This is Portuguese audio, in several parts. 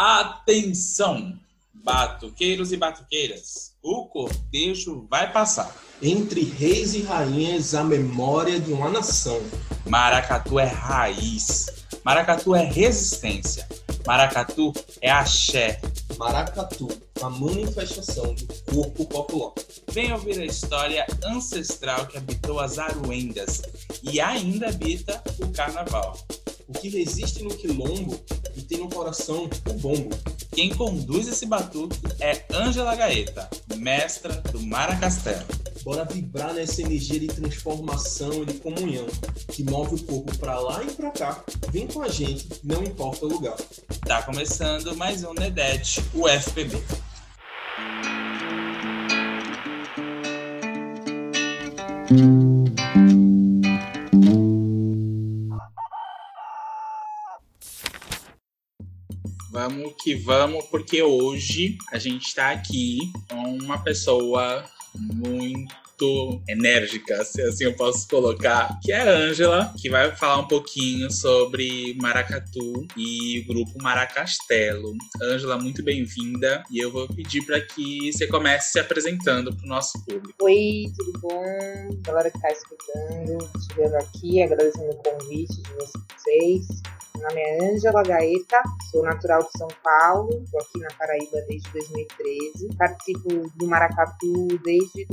Atenção, batuqueiros e batuqueiras, o cortejo vai passar. Entre reis e rainhas, a memória de uma nação. Maracatu é raiz, Maracatu é resistência, Maracatu é axé. Maracatu, a manifestação do corpo popular. Venha ouvir a história ancestral que habitou as Aruendas e ainda habita o carnaval. O que resiste no quilombo e tem no coração o bombo. Quem conduz esse batuque é Ângela Gaeta, mestra do Maracastelo. Bora vibrar nessa energia de transformação e de comunhão que move o corpo para lá e para cá. Vem com a gente, não importa o lugar. Tá começando mais um Nedete, o FPB. Vamos que vamos, porque hoje a gente está aqui com uma pessoa muito enérgica, se assim eu posso colocar, que é a Ângela, que vai falar um pouquinho sobre Maracatu e o grupo Maracastelo. Ângela, muito bem-vinda e eu vou pedir para que você comece se apresentando para o nosso público. Oi, tudo bom? Galera que está escutando, chegando aqui, agradecendo o convite de vocês. Meu nome é Ângela Gaeta, sou natural de São Paulo, estou aqui na Paraíba desde 2013. Participo do Maracatu desde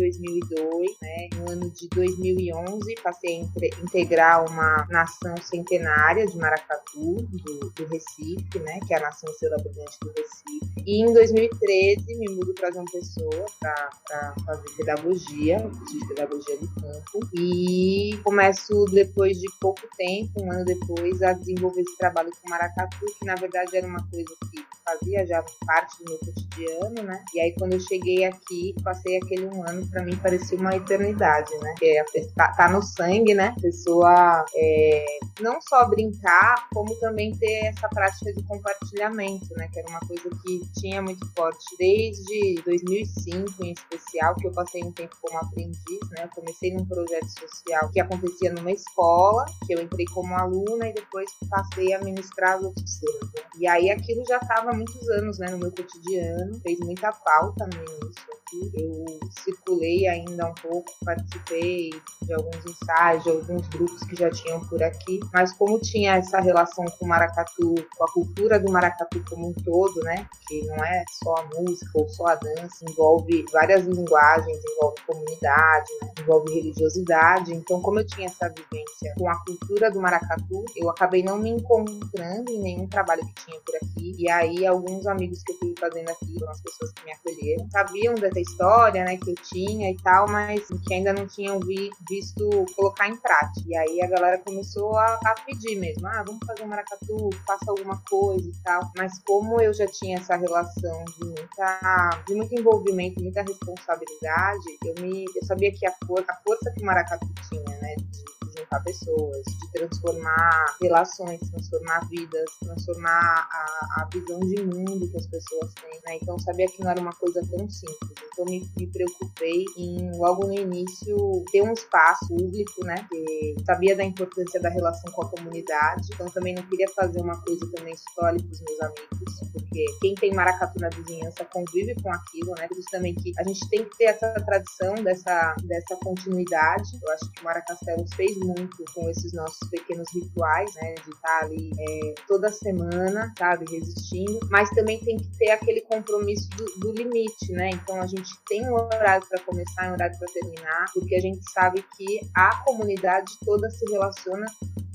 2002, né? No ano de 2011 passei a integrar uma nação centenária de Maracatu, do, do Recife, né? Que é a nação celebrante do Recife. E em 2013 me mudo para João Pessoa para fazer pedagogia, de pedagogia no campo. E começo depois de pouco tempo, um ano depois, a desenvolver esse trabalho com maracatu, que na verdade era uma coisa que fazia já parte do meu cotidiano, né? E aí quando eu cheguei aqui, passei aquele um ano, para mim parecia uma eternidade, né? Porque tá, tá no sangue, né? A pessoa é, não só brincar, como também ter essa prática de compartilhamento, né? Que era uma coisa que tinha muito forte desde 2005 em especial, que eu passei um tempo como aprendiz, né? Eu comecei num projeto social que acontecia numa escola, que eu entrei como aluna e depois passei a ministrar as oficinas. Né? E aí aquilo já estava muitos anos né, no meu cotidiano, fez muita falta no início aqui. Eu circulei ainda um pouco, participei de alguns ensaios, de alguns grupos que já tinham por aqui, mas como tinha essa relação com o maracatu, com a cultura do maracatu como um todo, né, que não é só a música ou só a dança, envolve várias linguagens, envolve comunidade, né, envolve religiosidade. Então, como eu tinha essa vivência com a cultura do maracatu, eu acabei não me encontrando em nenhum trabalho que tinha por aqui. E aí, alguns amigos que eu fui fazendo aqui, as pessoas que me acolheram, sabiam dessa história, né, que eu tinha e tal, mas que ainda não tinham vi, visto colocar em prática. E aí a galera começou a, a pedir mesmo, ah, vamos fazer um maracatu, faça alguma coisa e tal. Mas como eu já tinha essa relação de muita, de muito envolvimento, muita responsabilidade, eu me, eu sabia que a, for, a força que o maracatu tinha, né, de pessoas, de transformar relações, transformar vidas, transformar a, a visão de mundo que as pessoas têm, né? Então sabia que não era uma coisa tão simples. Então me, me preocupei em logo no início ter um espaço público, né? Que sabia da importância da relação com a comunidade. Então também não queria fazer uma coisa também só para os meus amigos, porque quem tem maracatu na vizinhança convive com aquilo, né? Por isso também que a gente tem que ter essa tradição dessa dessa continuidade. Eu acho que o Maracastelo fez muito com esses nossos pequenos rituais, né? De estar ali é, toda semana, sabe, resistindo, mas também tem que ter aquele compromisso do, do limite, né? Então a gente tem um horário para começar e um horário para terminar, porque a gente sabe que a comunidade toda se relaciona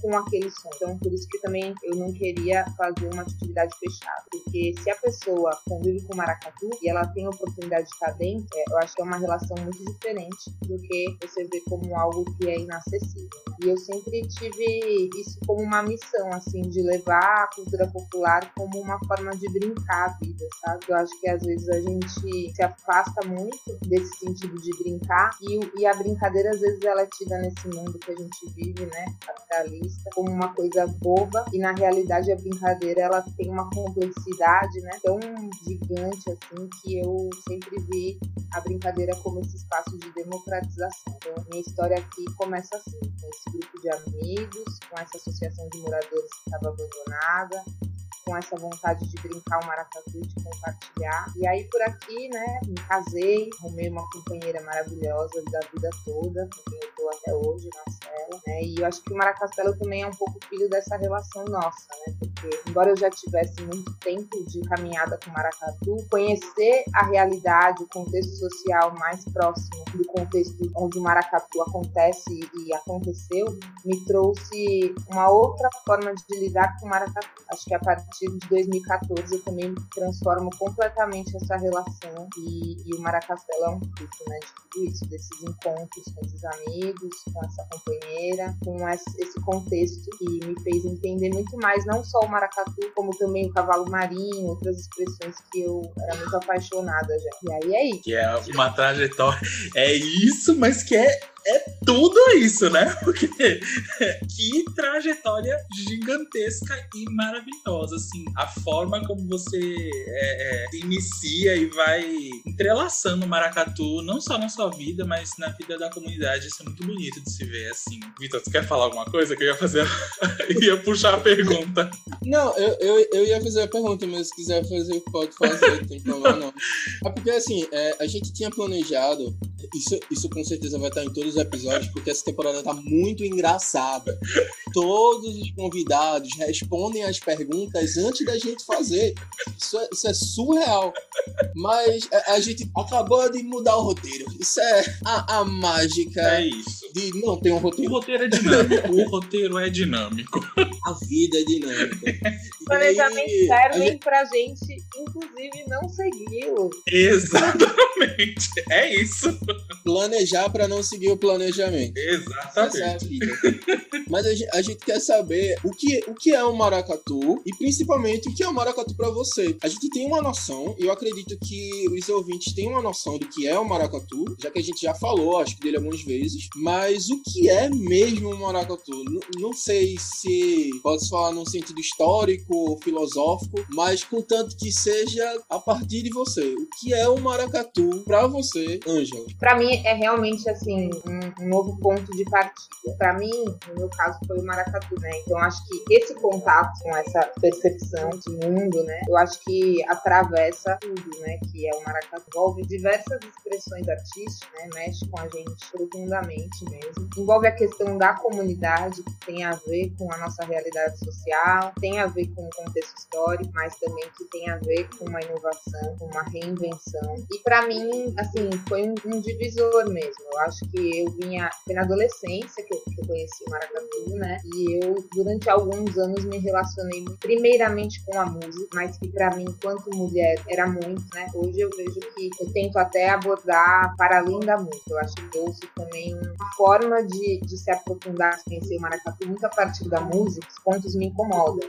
com aquele som. Então, por isso que também eu não queria fazer uma atividade fechada. Porque se a pessoa convive com maracatu e ela tem a oportunidade de estar dentro, é, eu acho que é uma relação muito diferente do que você vê como algo que é inacessível. E eu sempre tive isso como uma missão, assim, de levar a cultura popular como uma forma de brincar a vida, sabe? Eu acho que às vezes a gente se afasta muito desse sentido de brincar e, e a brincadeira, às vezes, ela é tida nesse mundo que a gente vive, né? Capitalista como uma coisa boba e na realidade a brincadeira ela tem uma complexidade, né, tão gigante assim que eu sempre vi a brincadeira como esse espaço de democratização. Então, minha história aqui começa assim, com esse grupo de amigos, com essa associação de moradores que estava abandonada, com essa vontade de brincar o maracatu, de compartilhar. E aí por aqui, né, me casei, arrumei uma companheira maravilhosa da vida toda, com quem eu tô até hoje, Marcela, né? E eu acho que o Maracastelo também é um pouco filho dessa relação nossa, né? Porque embora eu já tivesse muito tempo de caminhada com o maracatu, conhecer a realidade, o contexto social mais próximo do contexto onde o maracatu acontece e aconteceu, me trouxe uma outra forma de lidar com o maracatu. Acho que a partir de 2014 eu também transformo completamente essa relação e, e o Maracastelo é um fruto né, de tudo isso, desses encontros com esses amigos, com essa companheira, com esse contexto que me fez entender muito mais não só o maracatu, como também o cavalo marinho, outras expressões que eu era muito apaixonada já. E aí é isso. Que é uma trajetória. É isso, mas que é é tudo isso, né? Porque que trajetória gigantesca e maravilhosa, assim. A forma como você é, é, inicia e vai entrelaçando o maracatu, não só na sua vida, mas na vida da comunidade. Isso é muito bonito de se ver, assim. Vitor, você quer falar alguma coisa que eu ia fazer? eu ia puxar a pergunta. Não, eu, eu, eu ia fazer a pergunta, mas se quiser fazer, pode fazer, não tem problema não. É porque, assim, é, a gente tinha planejado, isso, isso com certeza vai estar em todos os episódios, porque essa temporada tá muito engraçada. Todos os convidados respondem as perguntas antes da gente fazer. Isso é, isso é surreal. Mas a, a, gente acabou de mudar o roteiro. Isso é a, a mágica é isso. de não ter um roteiro. O roteiro é dinâmico. o roteiro é dinâmico. A vida é dinâmica. Planejamentos servem gente... pra gente, inclusive, não segui-lo. Exatamente. É isso. Planejar para não seguir o planejamento. Exatamente. É Mas a gente, a gente, quer saber o que, o que é o maracatu e principalmente o que é o maracatu para você. A gente tem uma noção, e eu acredito que os ouvintes têm uma noção do que é o maracatu, já que a gente já falou, acho que dele algumas vezes, mas o que é mesmo o maracatu? N não sei se pode falar num sentido histórico ou filosófico, mas contanto que seja a partir de você. O que é o maracatu para você, Ângela? Para mim é realmente assim um, um novo ponto de partida. Para mim, no meu caso, foi o maracatu, né? Então acho que esse contato com essa percepção de mundo, né? Eu acho que atravessa tudo, né? Que é o maracatu. Envolve diversas expressões artísticas, né? Mexe com a gente profundamente mesmo. Envolve a questão da comunidade, que tem a ver com a nossa realidade social, tem a ver com o contexto histórico, mas também que tem a ver com uma inovação, com uma reinvenção. E para mim, assim, foi um, um divisor mesmo. Eu acho que eu vinha, foi na adolescência que eu, que eu conheci o maracatu, né? E eu, durante alguns anos, me relacionei primeiramente com a música, mas que para mim, enquanto mulher, era muito, né? Hoje eu vejo que eu tento até abordar para além da música. Eu acho que ouço também uma forma de, de se aprofundar, conhecer o maracatu muito a partir da música, os pontos me incomodam.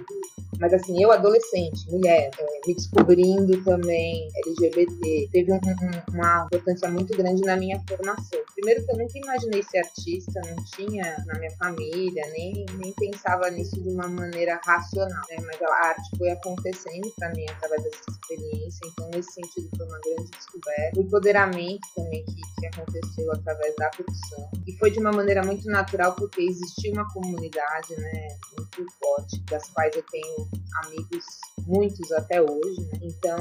Mas assim, eu adolescente, mulher, é, me descobrindo também LGBT, teve um, um, uma importância muito grande na minha formação. Primeiro que eu nunca imaginei ser artista, não tinha na minha família, nem, nem pensava nisso de uma maneira racional, né? Mas a arte foi acontecendo para mim através dessa experiência, então nesse sentido foi uma grande descoberta. O empoderamento também que, que aconteceu através da produção. E foi de uma maneira muito natural, porque existia uma comunidade, né, muito forte, das quais eu tenho amigos, muitos até hoje, né? Então,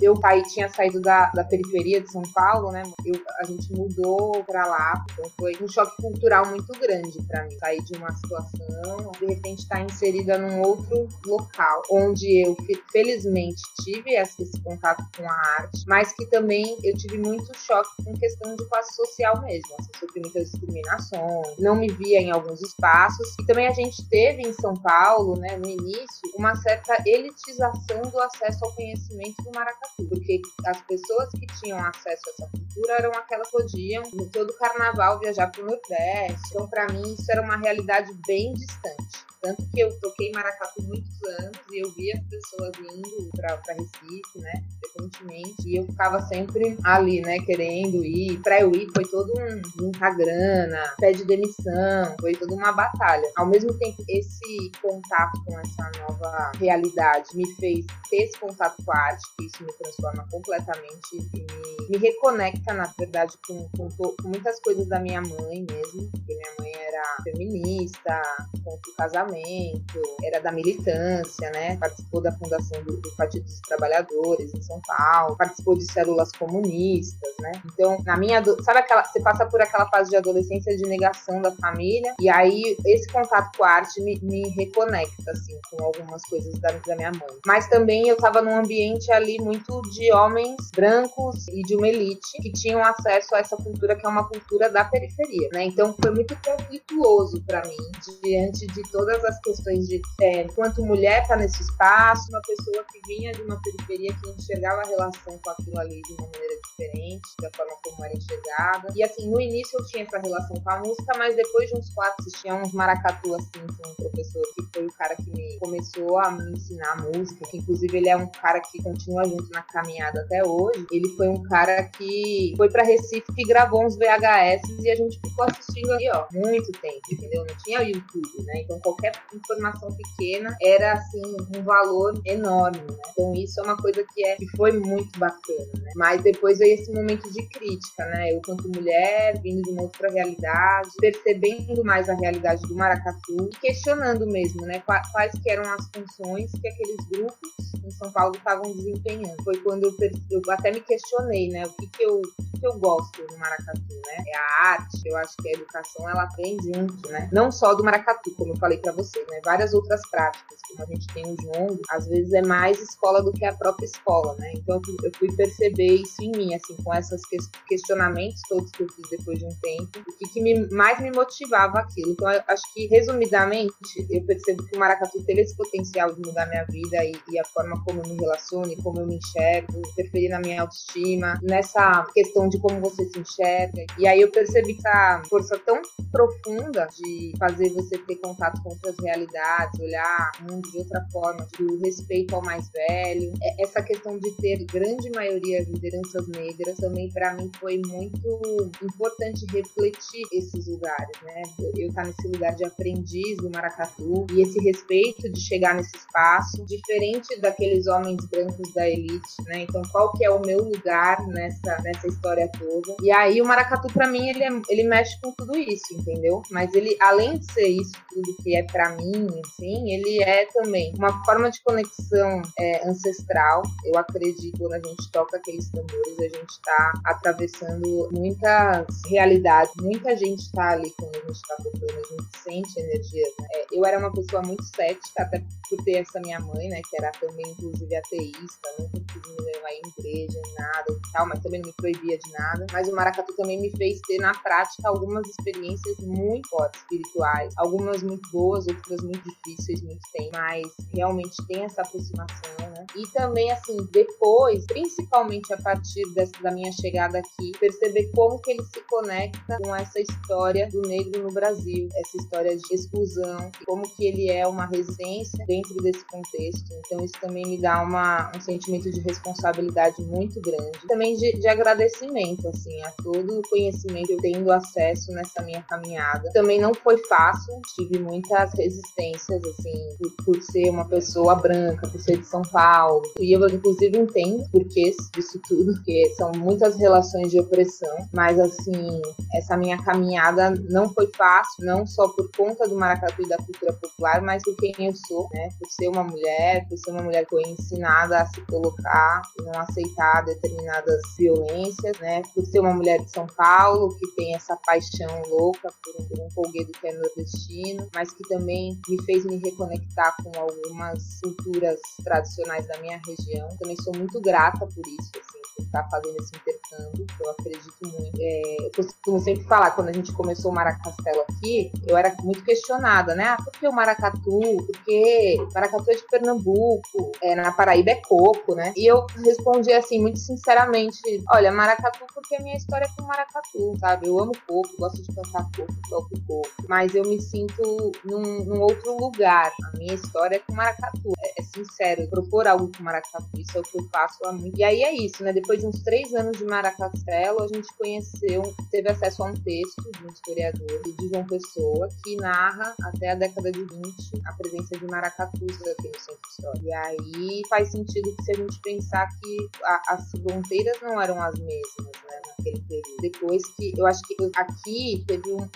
eu saí, tinha saído da, da periferia de São Paulo, né? Eu, a gente mudou pra lá, então foi um choque cultural muito grande para mim. Sair de uma situação, de repente estar tá inserida num outro local, onde eu felizmente tive esse, esse contato com a arte, mas que também eu tive muito choque com questão de classe social mesmo. Assim, sofri muitas discriminações, não me via em alguns espaços. E também a gente teve em São Paulo, né, no início, uma certa elitização do acesso ao conhecimento do maracatu, porque as pessoas que tinham acesso a essa cultura eram aquelas que podiam, no todo carnaval, viajar para o Nordeste. Então, para mim, isso era uma realidade bem distante. Tanto que eu toquei maracatu muitos anos e eu via as pessoas indo para Recife, né? Frequentemente. E eu ficava sempre ali, né? Querendo ir. Para eu ir foi todo um muita grana, pede demissão, foi toda uma batalha. Ao mesmo tempo, esse contato com essa nova realidade me fez ter esse contato com a arte, que isso me transforma completamente e me, me reconecta, na verdade, com, com, com muitas coisas da minha mãe mesmo, porque minha mãe era feminista, contra o casamento, era da militância, né? Participou da fundação do, do Partido dos Trabalhadores em São Paulo, participou de células comunistas, né? Então, na minha. Sabe aquela. Você passa por aquela fase de adolescência de negação da família, e aí esse contato com a arte me, me reconecta, assim, com algumas coisas da, da minha mãe. Mas também eu tava num ambiente ali muito de homens brancos e de uma elite que tinham acesso a essa cultura que é uma cultura da periferia, né? Então foi muito conflituoso para mim diante de todas as questões de é, quanto mulher tá nesse espaço, uma pessoa que vinha de uma periferia que enxergava a relação com aquilo ali de uma maneira diferente, da forma como era enxergada. E assim, no início eu tinha essa relação com a música, mas depois de uns quatro, tinha uns maracatu assim, tinha um professor que foi o cara que me começou a me ensinar música, que inclusive ele é um cara que continua junto na caminhada até hoje. Ele foi um cara que foi para Recife e gravou uns VHS e a gente ficou assistindo ali, ó, muito tempo, entendeu? Não tinha YouTube, né? Então qualquer informação pequena era assim um valor enorme, né? Então isso é uma coisa que é que foi muito bacana, né? Mas depois veio esse momento de crítica, né? Eu quanto mulher, vindo de uma outra realidade, percebendo mais a realidade do maracatu questionando mesmo, né? Quais que eram as funções que aqueles grupos em São Paulo estavam desempenhando. Foi quando eu, eu até me questionei, né? O que que eu, o que eu gosto no maracatu, né? É a arte, eu acho que a educação ela vem junto, né? Não só do maracatu, como eu falei para vocês, né? Várias outras práticas, como a gente tem o jongo, às vezes é mais escola do que a própria escola, né? Então eu fui perceber isso em mim, assim, com esses questionamentos todos que eu fiz depois de um tempo, o que, que me, mais me motivava aquilo. Então eu acho que, resumidamente, eu percebo que o maracatu teve esse potencial de mudar minha vida e, e a forma como eu me relaciono, como eu me enxergo, interferir na minha autoestima, nessa questão de como você se enxerga. E aí eu percebi essa força tão profunda de fazer você ter contato com outras realidades, olhar o mundo de outra forma, do respeito ao mais velho, é, essa questão de ter grande maioria de lideranças negras também para mim foi muito importante refletir esses lugares, né? Eu estar tá nesse lugar de aprendiz do maracatu e esse respeito de chegar nesse espaço, diferente daqueles homens brancos da elite, né? Então qual que é o meu lugar nessa nessa história toda? E aí o maracatu para mim ele, é, ele mexe com tudo isso, entendeu? Mas ele além de ser isso tudo que é para mim, assim, ele é também uma forma de conexão é, ancestral. Eu acredito quando a gente toca aqueles tambores, a gente está atravessando muitas realidades. Muita gente está ali quando a gente está tocando, a gente sente energia. Né? É, eu era uma pessoa muito cética, até por ter essa minha mãe, né, que era também, inclusive, ateísta, nunca quis me levar em igreja, nada e tal, mas também não me proibia de nada. Mas o maracatu também me fez ter na prática algumas experiências muito fortes espirituais, algumas muito boas, outras muito difíceis, muito tem, mas realmente tem essa aproximação, né? E também, assim, depois, principalmente a partir dessa, da minha chegada aqui, perceber como que ele se conecta com essa história do negro no Brasil, essa história de exclusão, como que ele é uma resistência dentro desse contexto. Então, isso também me dá uma, um sentimento de responsabilidade muito grande. Também de, de agradecimento, assim, a todo o conhecimento que eu tendo acesso nessa minha caminhada. Também não foi fácil, tive muitas resistências, assim, por, por ser uma pessoa branca, por ser de São Paulo. E eu, inclusive, entendo porquês disso tudo, porque são muitas relações de opressão. Mas, assim, essa minha caminhada não foi fácil, não só por conta do maracatu e da cultura popular, mas por quem eu sou, né? Por ser uma mulher, por ser uma mulher que foi ensinada a se colocar não aceitar determinadas violências, né? Por ser uma mulher de São Paulo, que tem essa paixão louca por um, por um folguedo que é nordestino, mas que também me fez me reconectar com algumas culturas tradicionais da minha região. Também sou muito grata por isso, assim, por estar fazendo esse intercâmbio, que eu acredito muito. É, eu costumo sempre falar, quando a gente começou o Maracastelo aqui, eu era muito questionada, né? Ah, por que o maracatu? Porque maracatu é de Pernambuco, é, na Paraíba é coco, né? E eu respondi assim, muito sinceramente: olha, maracatu porque a minha história é com maracatu, sabe? Eu amo coco, gosto de cantar coco, toco mas eu me sinto num, num outro lugar. A minha história é com maracatu. É, é sincero, propor algo com maracatu, isso é o que eu faço a mim. E aí é isso, né? Depois de uns três anos de Maracastelo, a gente conheceu, teve acesso a um texto de um historiador, de João Pessoa, que narra até a década de 20 a presença de maracatus aqui no centro histórico. E aí faz sentido que se a gente pensar que a, as fronteiras não eram as mesmas, né? naquele período. Depois que eu acho que aqui teve uma,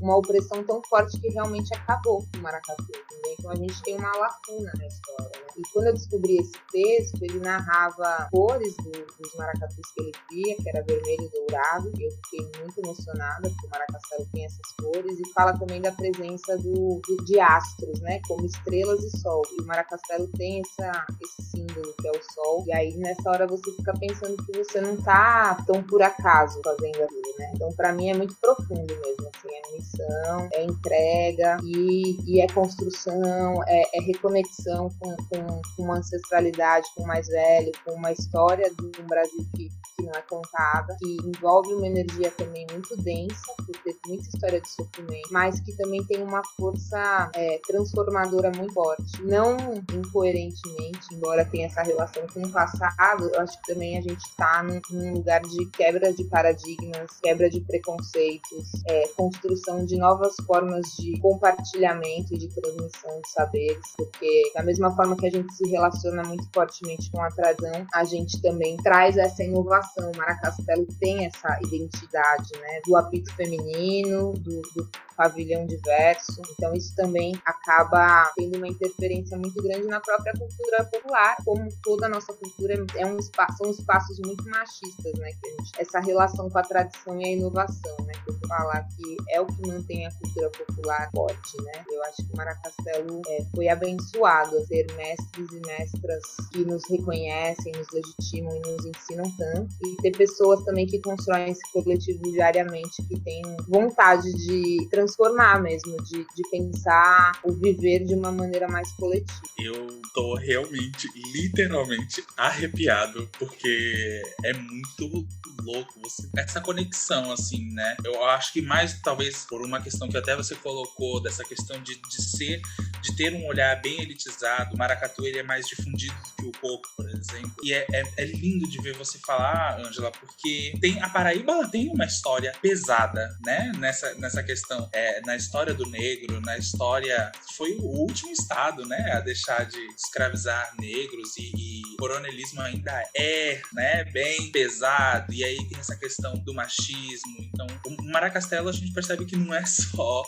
uma opressão tão forte que realmente acabou o maracatu. Entendeu? Então a gente tem uma lacuna na história. Né? E quando eu descobri esse texto, ele narrava cores do, dos maracatus que ele via, que era vermelho e dourado. Eu fiquei muito emocionada porque o maracastelo tem essas cores e fala também da presença do, do de astros, né? Como estrelas e sol. E o maracastelo tem essa, esse símbolo que é o sol. E aí nessa hora você fica pensando que você não tá tão por acaso fazendo aquilo, né? Então para mim é muito profundo mesmo, assim, é missão, é entrega e, e é construção, é, é reconexão com, com, com, uma ancestralidade, com o mais velho, com uma história de um Brasil que, que não é contada, que envolve uma energia também muito densa, por ter muita história de sofrimento, mas que também tem uma força é, transformadora muito forte. Não incoerentemente, embora tenha essa relação com o passado, eu acho que também a gente está num, num, lugar de quebra de paradigmas, quebra de preconceitos, é, construção de novas formas de compartilhamento e de transmissão de saberes, porque da mesma forma que a gente se relaciona muito fortemente com a tradição, a gente também traz essa inovação. O Maracastelo tem essa identidade, né, do apito feminino, do, do pavilhão diverso. Então isso também acaba tendo uma interferência muito grande na própria cultura popular, como toda a nossa cultura é um espaço, são espaços muito machistas, né? Gente, essa relação com a tradição e a inovação, né? Eu falar que é o que mantém a cultura popular forte, né? Eu acho que Maracastelo é, foi abençoado a ter mestres e mestras que nos reconhecem, nos legitimam e nos ensinam tanto, e ter pessoas também que constroem esse coletivo diariamente, que tem vontade de transformar mesmo, de, de pensar o viver de uma maneira mais coletiva. Eu tô realmente, literalmente arrepiado, porque é muito louco você essa conexão assim, né? Eu acho que mais talvez por uma questão que até você colocou dessa questão de, de ser, de ter um olhar bem elitizado. O maracatu ele é mais difundido do que o coco, por exemplo. E é, é, é lindo de ver você falar, Ângela, porque tem a Paraíba tem uma história pesada, né? Nessa, nessa questão, é, na história do negro, na história foi o último estado, né, a deixar de escravizar negros e, e o coronelismo ainda é, né, bem pesado. E aí tem essa questão do machismo. Então, o Maracastelo a gente percebe que não é só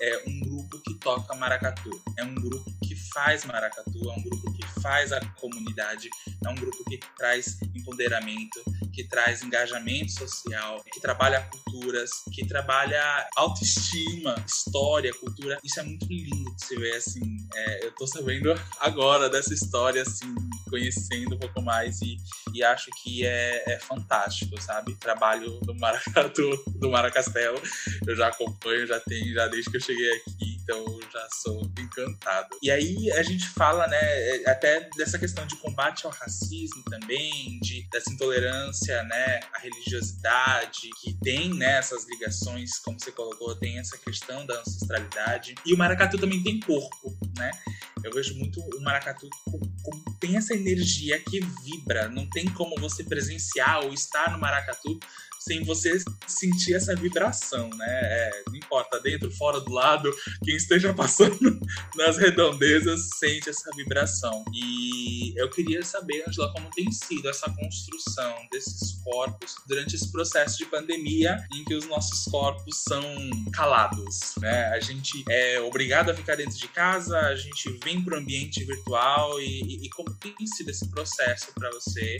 é, um grupo que toca maracatu, é um grupo que faz maracatu, é um grupo que faz a comunidade, é um grupo que traz empoderamento, que traz engajamento social, que trabalha culturas, que trabalha autoestima, história, cultura. Isso é muito lindo de se ver assim. É, eu tô sabendo agora dessa história, assim, conhecendo um pouco mais e, e acho que é, é fantástico, sabe? Trabalho do Maracatu, do Maracastelo, eu já acompanho, já tenho, já desde que eu cheguei aqui, então já sou encantado. E aí a gente fala, né, até dessa questão de combate ao racismo também, de dessa intolerância, né, à religiosidade, que tem, né, essas ligações, como você colocou, tem essa questão da ancestralidade. E o maracatu também tem corpo, né? Eu vejo muito o maracatu como tem essa energia que vibra. Não tem como você presenciar ou estar no maracatu sem você sentir essa vibração, né? É, não importa, dentro, fora, do lado, quem esteja passando nas redondezas sente essa vibração. E eu queria saber, Angela, como tem sido essa construção desses corpos durante esse processo de pandemia em que os nossos corpos são calados, né? A gente é obrigado a ficar dentro de casa, a gente vem para o ambiente virtual e, e, e, como tem sido esse processo para você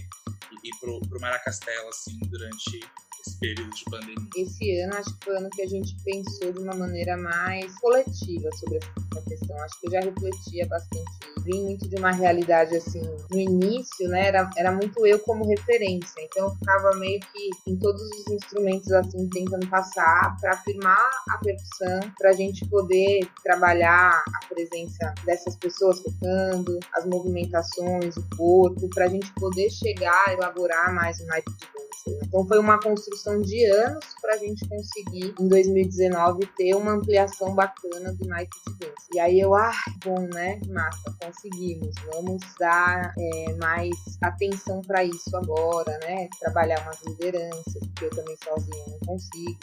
e, e para o Maracastelo, assim, durante esse período de pandemia? Esse ano acho que foi o ano que a gente pensou de uma maneira mais coletiva sobre essa questão. Acho que eu já refletia bastante. Vim muito de uma realidade assim, no início, né, era, era muito eu como referência. Então eu ficava meio que em todos os instrumentos assim, tentando passar para afirmar a percussão, para a gente poder trabalhar a presença dessas pessoas tocando, as movimentações, o corpo, para a gente poder chegar a elaborar mais o naipe de dança. Então foi uma construção de anos para a gente conseguir, em 2019, ter uma ampliação bacana do naipe de. E aí eu, ah, bom, né? Massa, conseguimos. Vamos dar é, mais atenção para isso agora, né? Trabalhar umas lideranças, porque eu também sozinha não consigo,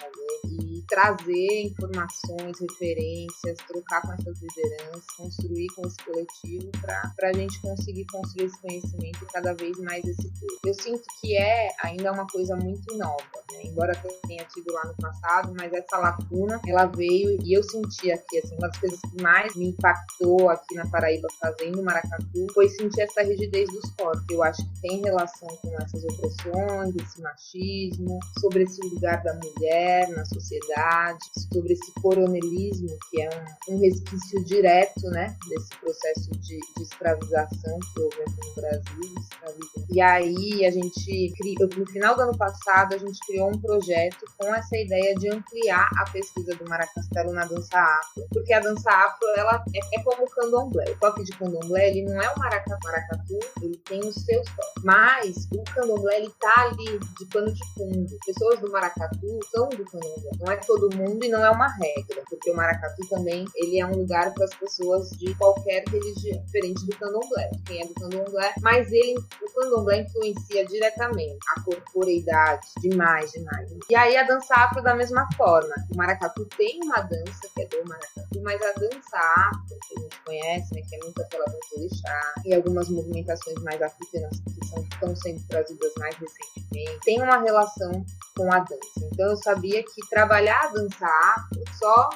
e trazer informações, referências, trocar com essas lideranças, construir com esse coletivo para a gente conseguir construir esse conhecimento e cada vez mais esse povo. Eu sinto que é ainda uma coisa muito nova, né? embora tenha tido lá no passado, mas essa lacuna ela veio e eu senti aqui, assim, uma das coisas que mais me impactou aqui na Paraíba fazendo maracatu foi sentir essa rigidez dos corpos. Eu acho que tem relação com essas opressões, esse machismo, sobre esse lugar da mulher na sociedade, sobre esse coronelismo, que é um, um resquício direto, né, desse processo de, de escravização que houve aqui no Brasil, E aí a gente criou, no final do ano passado, a gente criou um projeto com essa ideia de ampliar a pesquisa do maracastelo na dança afro, porque a dança afro, ela é, é como o candomblé. O toque de candomblé, ele não é o maracatu, maracatu ele tem os seus toques. Mas o candomblé, ele tá ali de pano de fundo. Pessoas do maracatu são do candomblé. Não é todo mundo e não é uma regra, porque o maracatu também, ele é um lugar para as pessoas de qualquer religião, diferente do candomblé. Quem é do candomblé, mas ele, o candomblé influencia diretamente a corporeidade, demais, demais. E aí a dança afro da mesma forma. O maracatu tem uma dança que é do maracatu, mas a dança afro, que a gente conhece, né, que é muito aquela dança chá e algumas movimentações mais africanas que são, estão sendo trazidas mais recentemente, tem uma relação com a dança. Então eu sabia que trabalhar a dança afro só,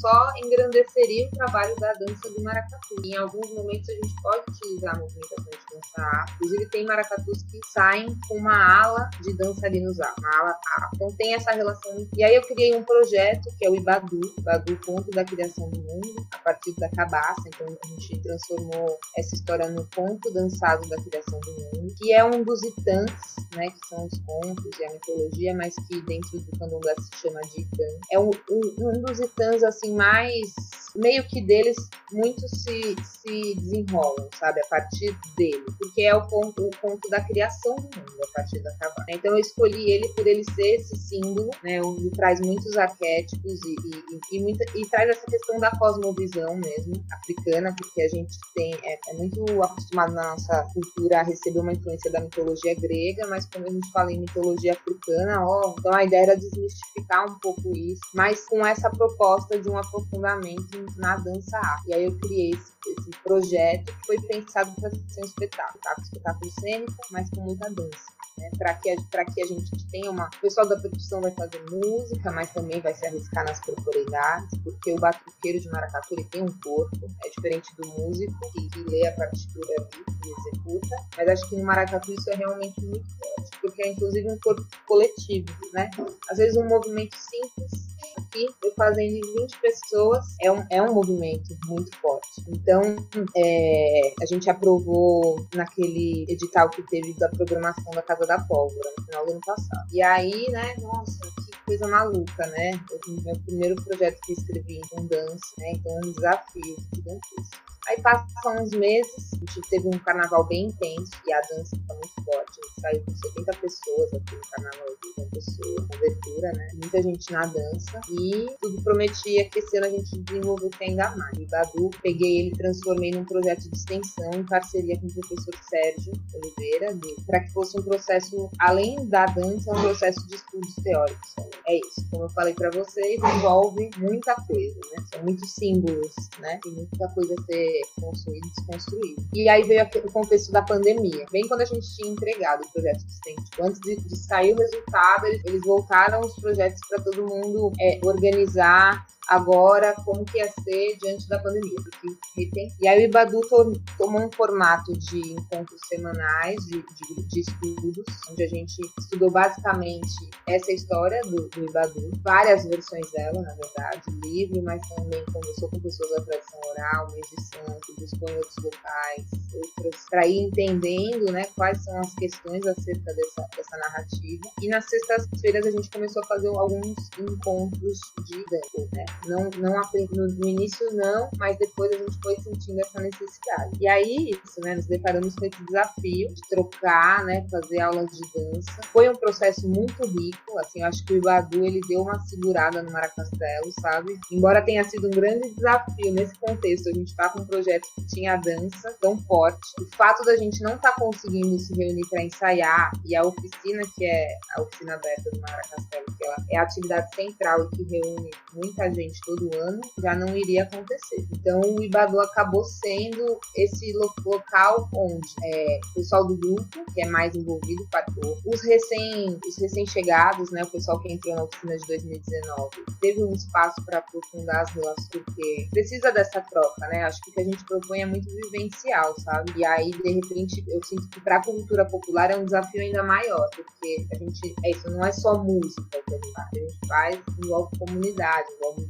só engrandeceria o trabalho da dança do maracatu. Em alguns momentos a gente pode utilizar movimentações de dança afro. Inclusive tem maracatus que saem com uma ala de dançarinos afro, uma ala afro. Então tem essa relação. E aí eu criei um projeto que é o Ibadu, Ibadu Ponto da Criação do Mundo, a partir da cabaça. Então a gente transformou essa história no conto dançado da criação do mundo, que é um dos itãs, né, que são os contos e a mitologia, mas que dentro do candomblé se chama de itã. É um, um, um dos itãs assim mais meio que deles muito se, se desenrolam, sabe, a partir dele, porque é o ponto, o ponto da criação do mundo, a partir da cabana. Então eu escolhi ele por ele ser esse símbolo, né, onde traz muitos arquétipos e, e, e, muita, e traz essa questão da cosmovisão mesmo, africana, porque a gente tem, é, é muito acostumado na nossa cultura a receber uma influência da mitologia grega, mas quando a gente fala em mitologia africana, ó, então a ideia era desmistificar um pouco isso, mas com essa proposta de um aprofundamento na dança arte. E aí eu criei esse, esse projeto que foi pensado para ser um espetáculo, tá? um espetáculo cênico, mas com muita dança né? Para que, a, que a gente tenha uma. O pessoal da percussão vai fazer música, mas também vai se arriscar nas corporeidades, porque o batuqueiro de maracatu ele tem um corpo, é diferente do músico que, que lê a partitura ali e executa. Mas acho que no maracatu isso é realmente muito forte, porque é inclusive um corpo coletivo, né? Às vezes um movimento simples aqui, eu fazendo em 20 pessoas, é um, é um movimento muito forte. Então, é, a gente aprovou naquele edital que teve da programação da Casa da Pólvora, no final do ano passado. E aí, né, nossa, que coisa maluca, né? Eu, meu primeiro projeto que escrevi com dança, né? Então, um desafio gigantesco. Aí passam uns meses, a gente teve um carnaval bem intenso e a dança foi muito forte. A gente saiu com 70 pessoas aqui no carnaval de uma pessoa, cobertura, né? Muita gente na dança. E tudo prometia que esse ano a gente desenvolvesse ainda mais. E Badu, peguei ele transformei num projeto de extensão em parceria com o professor Sérgio Oliveira, para que fosse um processo, além da dança, um processo de estudos teóricos. É isso. Como eu falei para vocês, envolve muita coisa, né? São muitos símbolos, né? Tem muita coisa a ser construído e desconstruído. E aí veio o contexto da pandemia, bem quando a gente tinha entregado o projeto existente. Tipo, antes de, de sair o resultado, eles, eles voltaram os projetos para todo mundo é, organizar agora como que ia ser diante da pandemia. E aí o Ibadu tomou um formato de encontros semanais, de, de, de, estudos, onde a gente estudou basicamente essa história do, do Ibadu, várias versões dela, na verdade, livre, mas também conversou com pessoas da tradição oral, santo, buscou em outros locais, outras, para ir entendendo né, quais são as questões acerca dessa, dessa narrativa. E nas sextas-feiras a gente começou a fazer alguns encontros de dança, né? Não, não no, no início não, mas depois a gente foi sentindo essa necessidade. E aí, isso, né, nos deparamos com esse desafio de trocar, né, fazer aulas de dança. Foi um processo muito rico, assim, eu acho que o Ibadu, ele deu uma segurada no Maracastelo, sabe? Embora tenha sido um grande desafio nesse contexto, a gente tá com um projeto que tinha dança tão forte, o fato da gente não tá conseguindo se reunir para ensaiar e a oficina, que é a oficina aberta do Maracastelo, que ela é a atividade central e que reúne muita gente todo ano, já não iria acontecer. Então o Ibadu acabou sendo esse local onde é, o pessoal do grupo, que é mais envolvido, participou, os recém os recém-chegados, né, o pessoal que entrou na oficina de 2019, teve um espaço para aprofundar as relações, porque precisa dessa troca, né? Acho que o que a gente propõe é muito vivencial, sabe? E aí, de repente, eu sinto que para a cultura popular é um desafio ainda maior, porque a gente, é isso, não é só música que a gente faz, a gente faz, envolve comunidade, envolve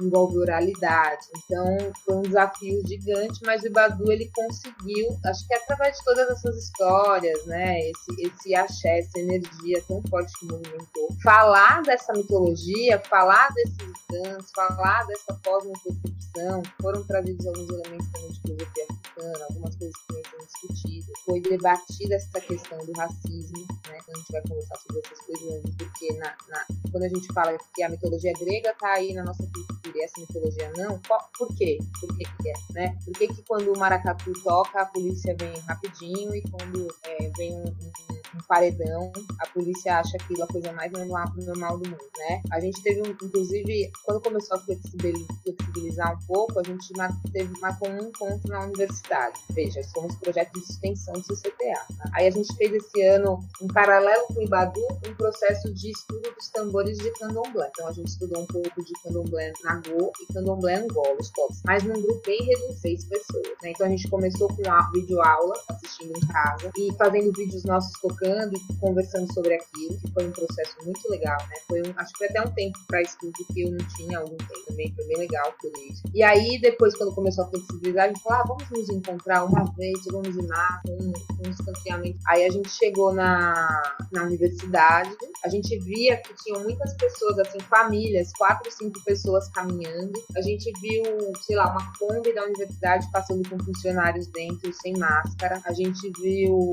envolve oralidade. Então, foi um desafio gigante, mas o Ibadu, ele conseguiu, acho que através de todas essas histórias, né, esse, esse axé, essa energia tão forte que movimentou, falar dessa mitologia, falar desses danças, falar dessa cosmopercepção, foram trazidos alguns elementos também de filosofia africana, algumas coisas que foram discutidas, foi debatida essa questão do racismo, né, quando a gente vai conversar sobre essas coisas, porque na, na, quando a gente fala que a mitologia grega está aí na nossa cultura e essa mitologia não, por quê? Por que, que é? Né? Por que, que quando o maracatu toca, a polícia vem rapidinho e quando é, vem um, um um paredão, a polícia acha aquilo a coisa mais normal, do mundo, né? A gente teve, inclusive, quando começou a flexibilizar um pouco, a gente teve marcou um encontro na universidade. Veja, somos projetos de extensão do CCTA. Tá? Aí a gente fez esse ano, em paralelo com o Ibadu, um processo de estudo dos tambores de candomblé. Então a gente estudou um pouco de candomblé na Go e candomblé Angola, os povos, mas num grupo bem reduzido, seis pessoas. Né? Então a gente começou com a videoaula, assistindo em casa, e fazendo vídeos nossos tocando tocando e conversando sobre aquilo, que foi um processo muito legal, né? Foi um, acho que foi até um tempo para estudo que eu não tinha algum tempo também, foi bem legal por isso. E aí, depois, quando começou a flexibilizar, a gente falou, ah, vamos nos encontrar uma vez, vamos ir com um, um distanciamento. Aí a gente chegou na, na universidade, a gente via que tinham muitas pessoas, assim, famílias, quatro, cinco pessoas caminhando. A gente viu, sei lá, uma Kombi da universidade passando com funcionários dentro sem máscara. A gente viu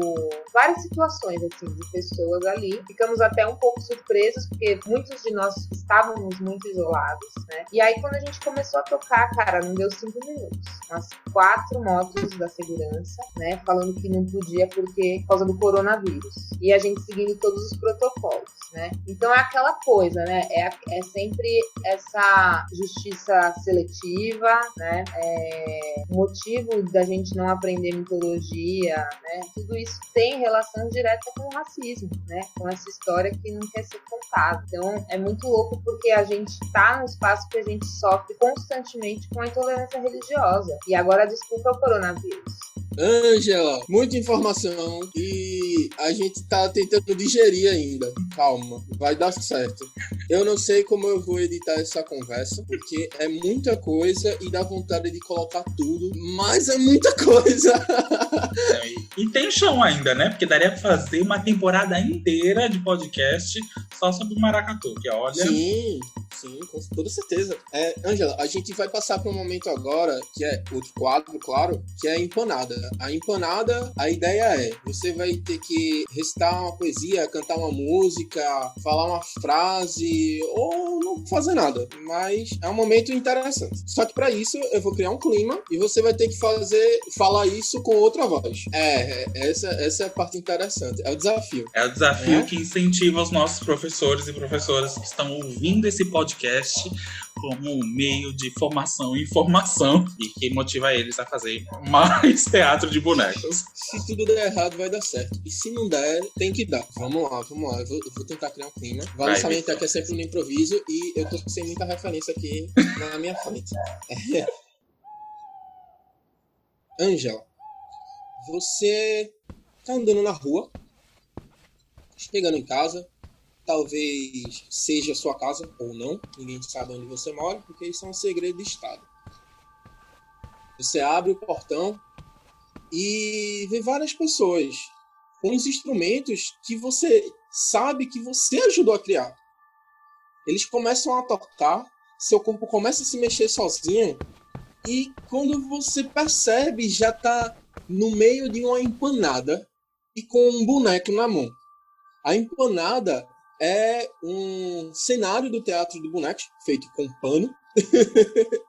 várias situações assim, de pessoas ali. Ficamos até um pouco surpresos, porque muitos de nós estávamos muito isolados, né? E aí, quando a gente começou a tocar, cara, não deu cinco minutos. Umas quatro motos da segurança, né? Falando que não podia porque por causa do coronavírus. E a gente seguindo todos os protocolos, né? Então é aquela coisa, né? É, é sempre essa justiça seletiva, né? É, motivo da gente não aprender mitologia, né? Tudo isso tem relação direta com o racismo, né? Com essa história que não quer ser contada. Então é muito louco porque a gente está num espaço que a gente sofre constantemente com a intolerância religiosa. E agora a desculpa é o coronavírus. Ângela, muita informação e a gente tá tentando digerir ainda. Calma, vai dar certo. Eu não sei como eu vou editar essa conversa, porque é muita coisa e dá vontade de colocar tudo, mas é muita coisa. É, e tem chão ainda, né? Porque daria pra fazer uma temporada inteira de podcast só sobre o maracatu, que olha. Sim, sim, com toda certeza. É, Angela, a gente vai passar para um momento agora, que é outro quadro, claro, que é a empanada. A empanada, a ideia é: você vai ter que recitar uma poesia, cantar uma música, falar uma frase, ou não fazer nada. Mas é um momento interessante. Só que para isso eu vou criar um clima e você vai ter que fazer, falar isso com outra voz. É, é essa, essa é a parte interessante. É o desafio. É o desafio é? que incentiva os nossos professores e professoras que estão ouvindo esse podcast como um meio de formação e informação e que motiva eles a fazer mais teatro de bonecos. Se tudo der errado, vai dar certo. E se não der, tem que dar. Vamos lá, vamos lá. Eu vou, eu vou tentar criar um clima. Vale vai, salientar que é sempre no improviso e eu tô sem muita referência aqui na minha frente. Angela, você tá andando na rua, chegando em casa, talvez seja sua casa ou não, ninguém sabe onde você mora, porque isso é um segredo de Estado. Você abre o portão e vê várias pessoas com os instrumentos que você sabe que você ajudou a criar. Eles começam a tocar seu corpo começa a se mexer sozinho e quando você percebe já tá no meio de uma empanada e com um boneco na mão. A empanada é um cenário do teatro do boneco feito com pano.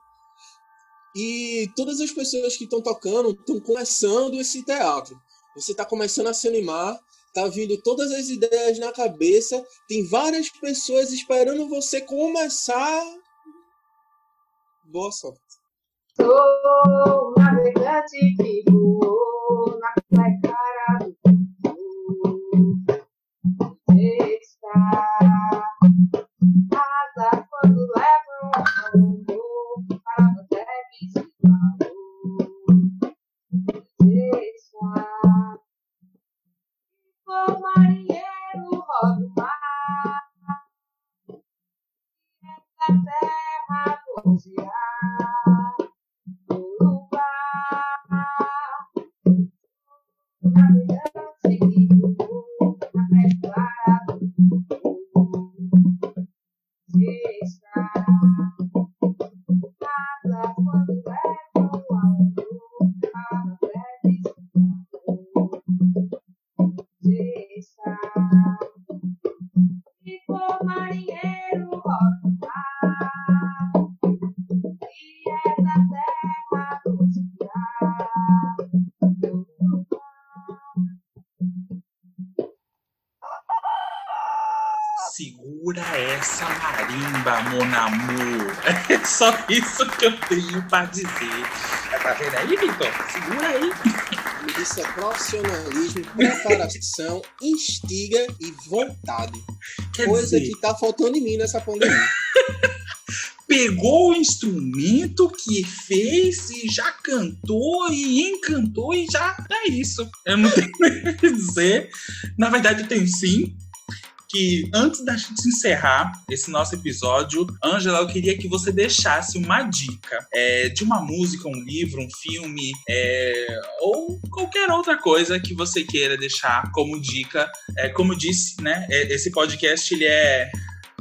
e todas as pessoas que estão tocando estão começando esse teatro. Você está começando a se animar, tá vindo todas as ideias na cabeça, tem várias pessoas esperando você começar. Boa sorte. Sou navegante Que eu tenho para dizer. Tá vendo aí, Vitor? Segura aí. Isso é profissionalismo, preparação, instiga e vontade. Quer Coisa dizer... que tá faltando em mim nessa pandemia. Pegou o instrumento que fez e já cantou e encantou e já é isso. Eu não tenho o que dizer. Na verdade, eu tenho sim que antes da gente encerrar esse nosso episódio, Angela, eu queria que você deixasse uma dica é, de uma música, um livro, um filme, é, ou qualquer outra coisa que você queira deixar como dica. É, como disse, né? É, esse podcast ele é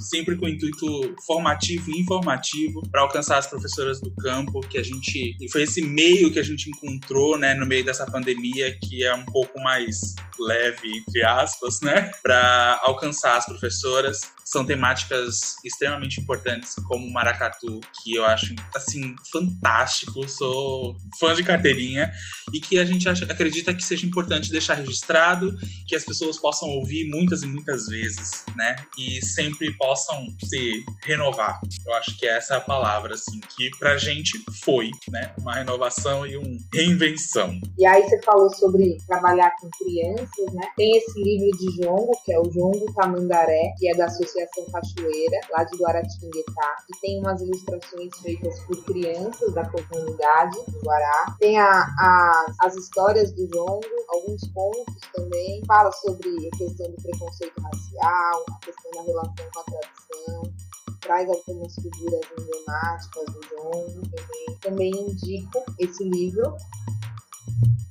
sempre com o intuito formativo e informativo para alcançar as professoras do campo, que a gente e foi esse meio que a gente encontrou, né, no meio dessa pandemia que é um pouco mais leve entre aspas, né, para alcançar as professoras são temáticas extremamente importantes, como o maracatu, que eu acho, assim, fantástico. Sou fã de carteirinha e que a gente acha, acredita que seja importante deixar registrado, que as pessoas possam ouvir muitas e muitas vezes, né? E sempre possam se renovar. Eu acho que essa é a palavra, assim, que pra gente foi, né? Uma renovação e uma reinvenção. E aí você falou sobre trabalhar com crianças, né? Tem esse livro de Jongo, que é o Jongo Tamandaré, que é da Associação Associação Cachoeira, lá de Guaratinguetá, e tem umas ilustrações feitas por crianças da comunidade do Guará. Tem a, a, as histórias do Jongo, alguns contos também, fala sobre a questão do preconceito racial, a questão da relação com a tradição, traz algumas figuras emblemáticas do Jongo também. Também indico esse livro.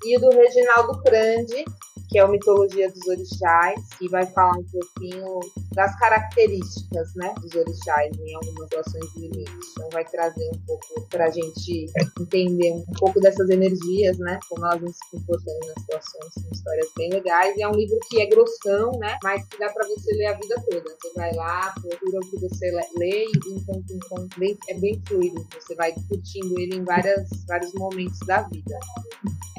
E o do Reginaldo Prandi, que é o Mitologia dos Orixás, que vai falar um pouquinho das características né, dos orixás em algumas situações limites. Então vai trazer um pouco para a gente entender um pouco dessas energias, né, como elas vão se comportando nas situações. São histórias bem legais e é um livro que é grossão, né, mas que dá para você ler a vida toda. Você vai lá, procura o que você lê e encontra, encontra bem, é bem fluido. Você vai curtindo ele em várias, vários momentos da vida.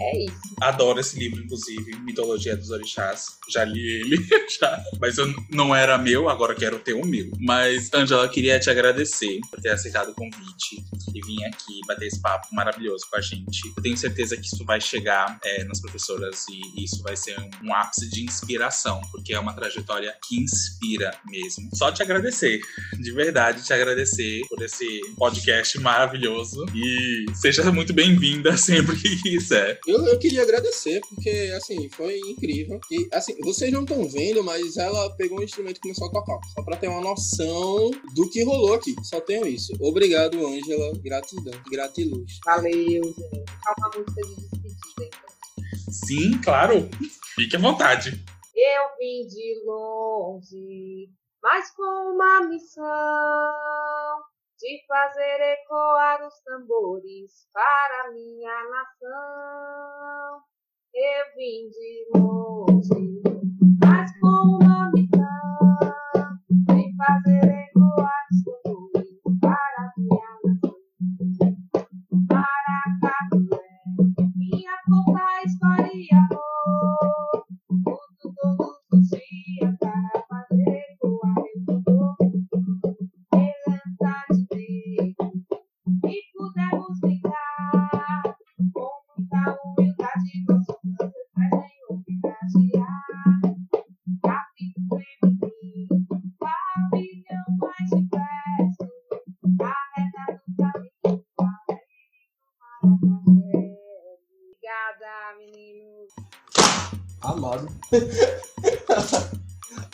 É isso. Adoro esse livro, inclusive, Mitologia dos Orixás. Já li ele, já. Mas eu não era meu, agora quero ter o meu. Mas, Angela, queria te agradecer por ter aceitado o convite e vir aqui bater esse papo maravilhoso com a gente. Eu tenho certeza que isso vai chegar é, nas professoras e isso vai ser um, um ápice de inspiração, porque é uma trajetória que inspira mesmo. Só te agradecer, de verdade, te agradecer por esse podcast maravilhoso e seja muito bem-vinda sempre que quiser. Eu, eu queria agradecer, porque, assim, foi incrível. E, assim, vocês não estão vendo, mas ela pegou um instrumento e a tocar. Só pra ter uma noção do que rolou aqui. Só tenho isso. Obrigado, Ângela. Gratidão. Gratiluz. Valeu, gente. É uma música de despedida, então. Sim, claro. Fique à vontade. Eu vim de longe, mas com uma missão de fazer ecoar os tambores para minha nação. Eu vim de longe, tão, de fazer ecoar os tambores para minha nação. Maracatu é minha conta história,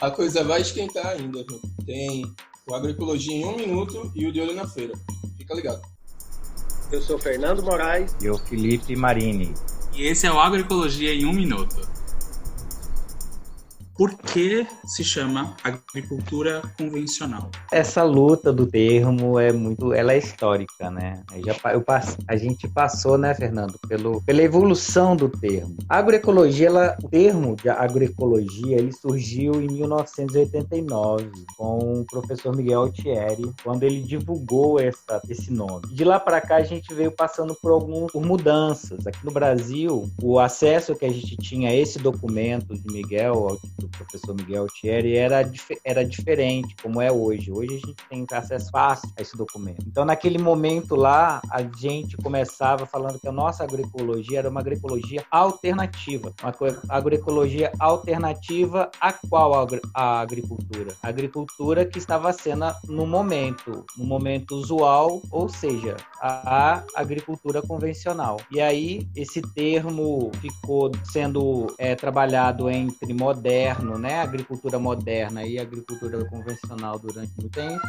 A coisa vai esquentar ainda. viu? Tem o Agroecologia em um minuto e o de olho na feira. Fica ligado. Eu sou Fernando Moraes. E o Felipe Marini. E esse é o Agroecologia em um minuto. Por que se chama agricultura convencional? Essa luta do termo é muito, ela é histórica, né? Eu já, eu, pass- a gente passou, né, Fernando, pelo, pela evolução do termo. A agroecologia, ela, o termo de agroecologia, ele surgiu em 1989 com o professor Miguel Altieri, quando ele divulgou essa, esse nome. De lá para cá a gente veio passando por algumas por mudanças. Aqui no Brasil, o acesso que a gente tinha a esse documento de Miguel, do professor Miguel Altieri, era, dif- era diferente, como é hoje. Hoje a gente tem acesso fácil a esse documento. Então, naquele momento lá, a gente começava falando que a nossa agroecologia era uma agroecologia alternativa. Uma co- agroecologia alternativa a qual a agricultura? A agricultura que estava sendo no momento, no momento usual, ou seja, a, a agricultura convencional. E aí, esse termo ficou sendo é, trabalhado entre moderno, né, agricultura moderna e agricultura convencional durante muito tempo,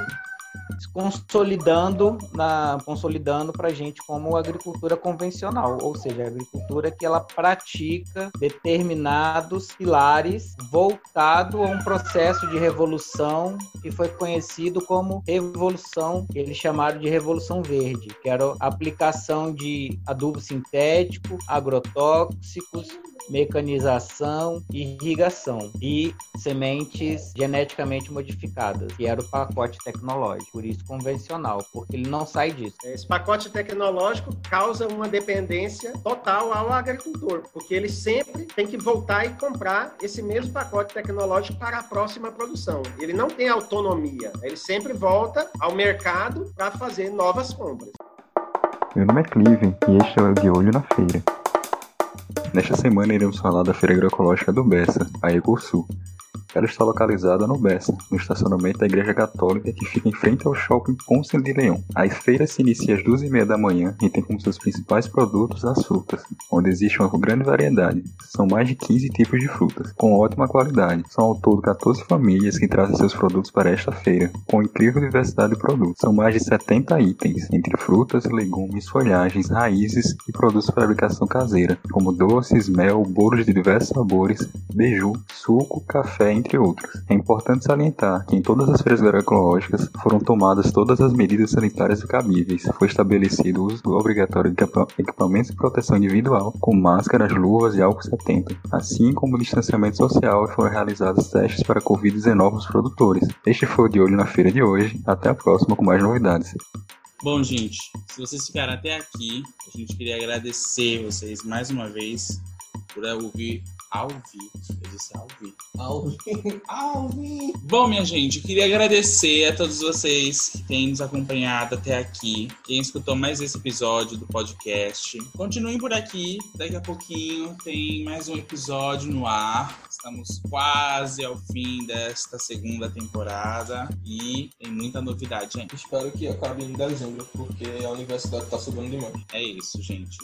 consolidando na consolidando para a gente como agricultura convencional, ou seja, a agricultura que ela pratica determinados pilares voltado a um processo de revolução que foi conhecido como revolução, que eles chamaram de revolução verde, que era a aplicação de adubo sintético, agrotóxicos, mecanização irrigação e sementes geneticamente modificadas, que era o pacote tecnológico, por isso convencional, porque ele não sai disso. Esse pacote tecnológico causa uma dependência total ao agricultor, porque ele sempre tem que voltar e comprar esse mesmo pacote tecnológico para a próxima produção. Ele não tem autonomia, ele sempre volta ao mercado para fazer novas compras. Meu nome é Clive e este é o De Olho na Feira. Nesta semana iremos falar da Feira Agroecológica do Bessa, a Ecosul. Ela está localizada no Bessa, no estacionamento da Igreja Católica que fica em frente ao Shopping Ponce de Leão. A feira se inicia às 12h30 da manhã e tem como seus principais produtos as frutas, onde existe uma grande variedade. São mais de 15 tipos de frutas, com ótima qualidade. São ao todo 14 famílias que trazem seus produtos para esta feira, com incrível diversidade de produtos. São mais de 70 itens, entre frutas, legumes, folhagens, raízes e produtos de fabricação caseira, como doces, mel, bolos de diversos sabores, beiju, suco, café, entre outros. É importante salientar que em todas as feiras agroecológicas foram tomadas todas as medidas sanitárias cabíveis. Foi estabelecido o uso obrigatório de equipa- equipamentos de proteção individual, com máscaras, luvas e álcool 70, assim como o distanciamento social e foram realizados testes para Covid-19 nos produtores. Este foi o De Olho na Feira de hoje. Até a próxima com mais novidades. Bom, gente, se vocês ficaram até aqui, a gente queria agradecer vocês mais uma vez por ouvir ao vivo. Eu disse ao vivo. Alvin. Bom, minha gente, queria agradecer a todos vocês que têm nos acompanhado até aqui, quem escutou mais esse episódio do podcast. Continuem por aqui, daqui a pouquinho tem mais um episódio no ar. Estamos quase ao fim desta segunda temporada e tem muita novidade, gente. Espero que acabe em dezembro, porque a universidade tá subindo demais. É isso, gente.